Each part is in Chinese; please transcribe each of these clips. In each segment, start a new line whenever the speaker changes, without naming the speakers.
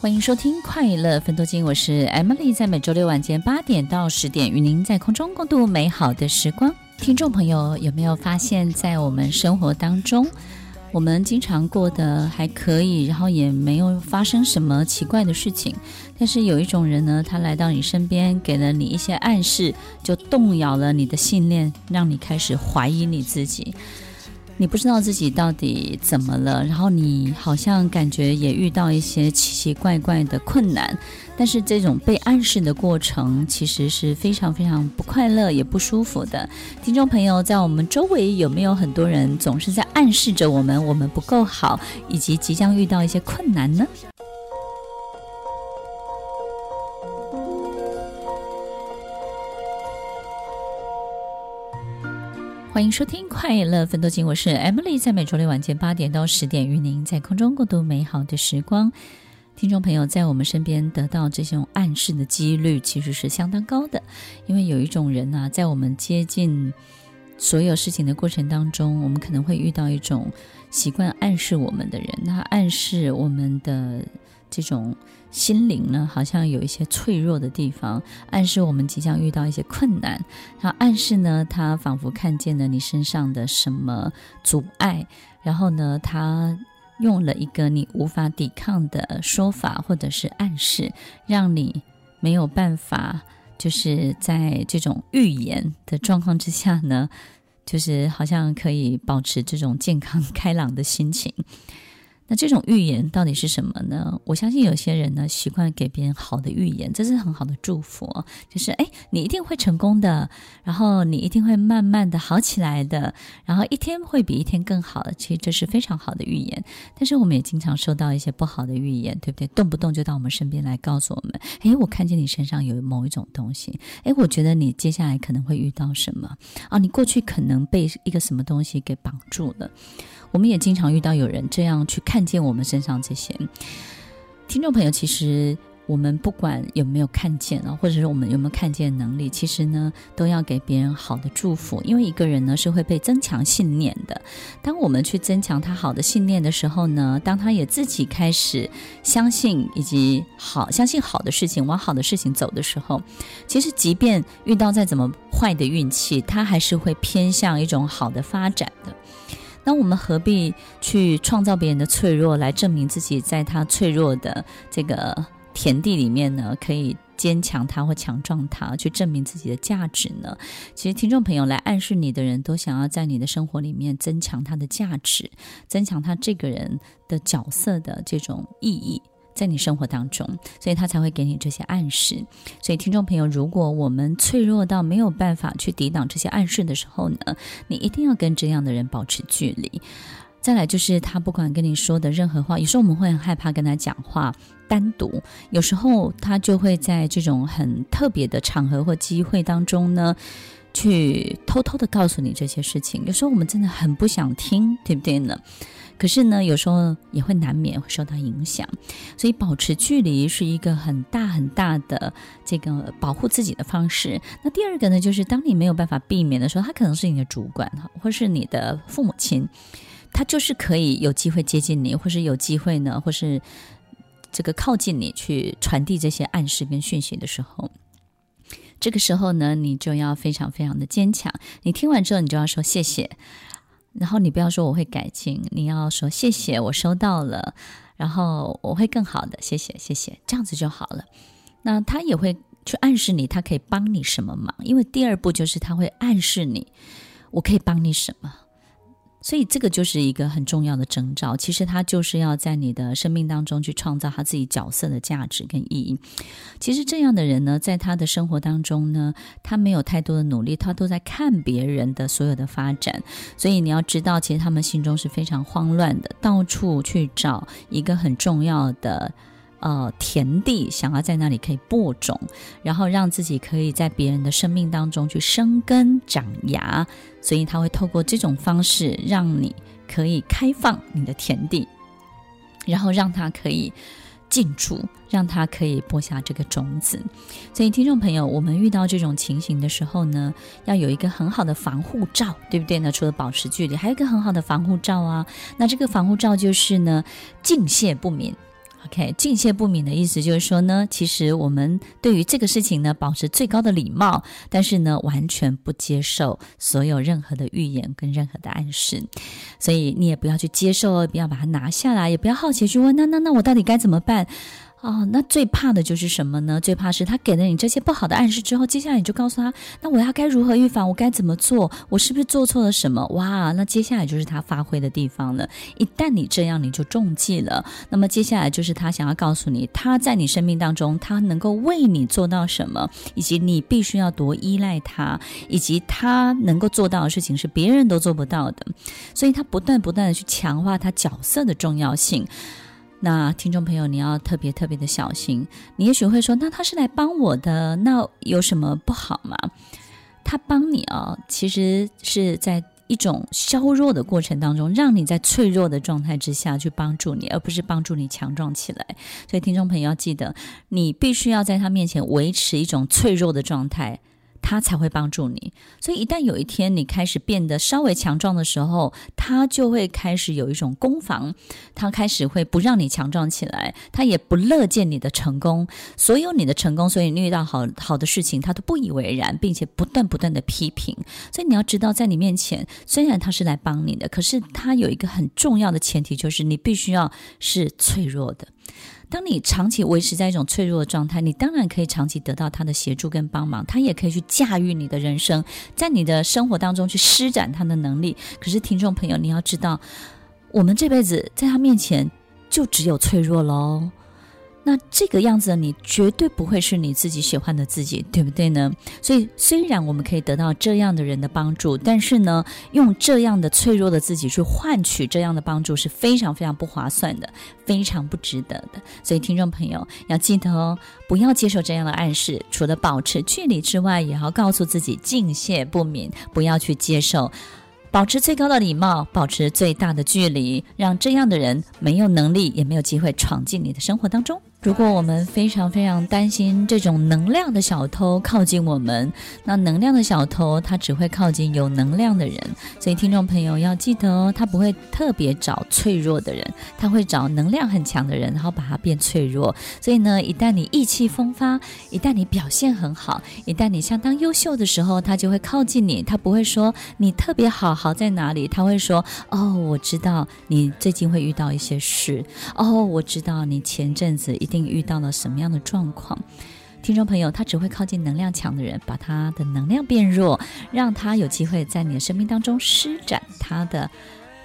欢迎收听《快乐分多金》，我是 Emily，在每周六晚间八点到十点，与您在空中共度美好的时光。听众朋友，有没有发现，在我们生活当中，我们经常过得还可以，然后也没有发生什么奇怪的事情，但是有一种人呢，他来到你身边，给了你一些暗示，就动摇了你的信念，让你开始怀疑你自己。你不知道自己到底怎么了，然后你好像感觉也遇到一些奇奇怪怪的困难，但是这种被暗示的过程其实是非常非常不快乐也不舒服的。听众朋友，在我们周围有没有很多人总是在暗示着我们，我们不够好，以及即将遇到一些困难呢？欢迎收听《快乐芬多精》，我是 Emily，在每周六晚间八点到十点，与您在空中共度美好的时光。听众朋友，在我们身边得到这种暗示的几率其实是相当高的，因为有一种人呢、啊，在我们接近所有事情的过程当中，我们可能会遇到一种习惯暗示我们的人，那暗示我们的。这种心灵呢，好像有一些脆弱的地方，暗示我们即将遇到一些困难。然后暗示呢，他仿佛看见了你身上的什么阻碍，然后呢，他用了一个你无法抵抗的说法或者是暗示，让你没有办法，就是在这种预言的状况之下呢，就是好像可以保持这种健康开朗的心情。那这种预言到底是什么呢？我相信有些人呢，习惯给别人好的预言，这是很好的祝福，就是哎，你一定会成功的，然后你一定会慢慢的好起来的，然后一天会比一天更好的。其实这是非常好的预言。但是我们也经常收到一些不好的预言，对不对？动不动就到我们身边来告诉我们，哎，我看见你身上有某一种东西，哎，我觉得你接下来可能会遇到什么啊？你过去可能被一个什么东西给绑住了。我们也经常遇到有人这样去看看见我们身上这些听众朋友，其实我们不管有没有看见啊，或者是我们有没有看见能力，其实呢，都要给别人好的祝福，因为一个人呢是会被增强信念的。当我们去增强他好的信念的时候呢，当他也自己开始相信以及好相信好的事情，往好的事情走的时候，其实即便遇到再怎么坏的运气，他还是会偏向一种好的发展的。那我们何必去创造别人的脆弱，来证明自己在他脆弱的这个田地里面呢，可以坚强他或强壮他，去证明自己的价值呢？其实，听众朋友来暗示你的人都想要在你的生活里面增强他的价值，增强他这个人的角色的这种意义。在你生活当中，所以他才会给你这些暗示。所以，听众朋友，如果我们脆弱到没有办法去抵挡这些暗示的时候呢，你一定要跟这样的人保持距离。再来就是，他不管跟你说的任何话，有时候我们会很害怕跟他讲话单独，有时候他就会在这种很特别的场合或机会当中呢，去偷偷的告诉你这些事情。有时候我们真的很不想听，对不对呢？可是呢，有时候也会难免会受到影响，所以保持距离是一个很大很大的这个保护自己的方式。那第二个呢，就是当你没有办法避免的时候，他可能是你的主管哈，或是你的父母亲，他就是可以有机会接近你，或是有机会呢，或是这个靠近你去传递这些暗示跟讯息的时候，这个时候呢，你就要非常非常的坚强。你听完之后，你就要说谢谢。然后你不要说我会改进，你要说谢谢，我收到了，然后我会更好的，谢谢谢谢，这样子就好了。那他也会去暗示你，他可以帮你什么忙？因为第二步就是他会暗示你，我可以帮你什么？所以这个就是一个很重要的征兆。其实他就是要在你的生命当中去创造他自己角色的价值跟意义。其实这样的人呢，在他的生活当中呢，他没有太多的努力，他都在看别人的所有的发展。所以你要知道，其实他们心中是非常慌乱的，到处去找一个很重要的。呃，田地想要在那里可以播种，然后让自己可以在别人的生命当中去生根长芽，所以他会透过这种方式，让你可以开放你的田地，然后让他可以进驻，让他可以播下这个种子。所以，听众朋友，我们遇到这种情形的时候呢，要有一个很好的防护罩，对不对呢？除了保持距离，还有一个很好的防护罩啊。那这个防护罩就是呢，敬谢不敏。OK，敬谢不敏的意思就是说呢，其实我们对于这个事情呢，保持最高的礼貌，但是呢，完全不接受所有任何的预言跟任何的暗示，所以你也不要去接受，不要把它拿下来，也不要好奇去问，那那那我到底该怎么办？哦，那最怕的就是什么呢？最怕是他给了你这些不好的暗示之后，接下来你就告诉他，那我要该如何预防？我该怎么做？我是不是做错了什么？哇，那接下来就是他发挥的地方了。一旦你这样，你就中计了。那么接下来就是他想要告诉你，他在你生命当中，他能够为你做到什么，以及你必须要多依赖他，以及他能够做到的事情是别人都做不到的。所以他不断不断的去强化他角色的重要性。那听众朋友，你要特别特别的小心。你也许会说，那他是来帮我的，那有什么不好吗？他帮你啊，其实是在一种削弱的过程当中，让你在脆弱的状态之下去帮助你，而不是帮助你强壮起来。所以，听众朋友要记得，你必须要在他面前维持一种脆弱的状态。他才会帮助你，所以一旦有一天你开始变得稍微强壮的时候，他就会开始有一种攻防，他开始会不让你强壮起来，他也不乐见你的成功，所有你的成功，所以你遇到好好的事情，他都不以为然，并且不断不断的批评。所以你要知道，在你面前，虽然他是来帮你的，可是他有一个很重要的前提，就是你必须要是脆弱的。当你长期维持在一种脆弱的状态，你当然可以长期得到他的协助跟帮忙，他也可以去驾驭你的人生，在你的生活当中去施展他的能力。可是，听众朋友，你要知道，我们这辈子在他面前就只有脆弱喽。那这个样子的你绝对不会是你自己喜欢的自己，对不对呢？所以虽然我们可以得到这样的人的帮助，但是呢，用这样的脆弱的自己去换取这样的帮助是非常非常不划算的，非常不值得的。所以听众朋友要记得哦，不要接受这样的暗示，除了保持距离之外，也要告诉自己敬谢不敏，不要去接受。保持最高的礼貌，保持最大的距离，让这样的人没有能力，也没有机会闯进你的生活当中。如果我们非常非常担心这种能量的小偷靠近我们，那能量的小偷他只会靠近有能量的人。所以听众朋友要记得哦，他不会特别找脆弱的人，他会找能量很强的人，然后把他变脆弱。所以呢，一旦你意气风发，一旦你表现很好，一旦你相当优秀的时候，他就会靠近你。他不会说你特别好，好在哪里？他会说：哦，我知道你最近会遇到一些事。哦，我知道你前阵子一。定遇到了什么样的状况？听众朋友，他只会靠近能量强的人，把他的能量变弱，让他有机会在你的生命当中施展他的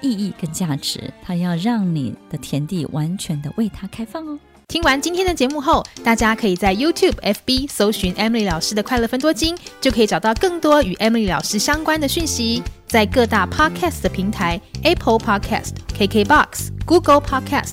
意义跟价值。他要让你的田地完全的为他开放哦。
听完今天的节目后，大家可以在 YouTube、FB 搜寻 Emily 老师的快乐分多金，就可以找到更多与 Emily 老师相关的讯息。在各大 Podcast 的平台，Apple Podcast、KKBox、Google Podcast、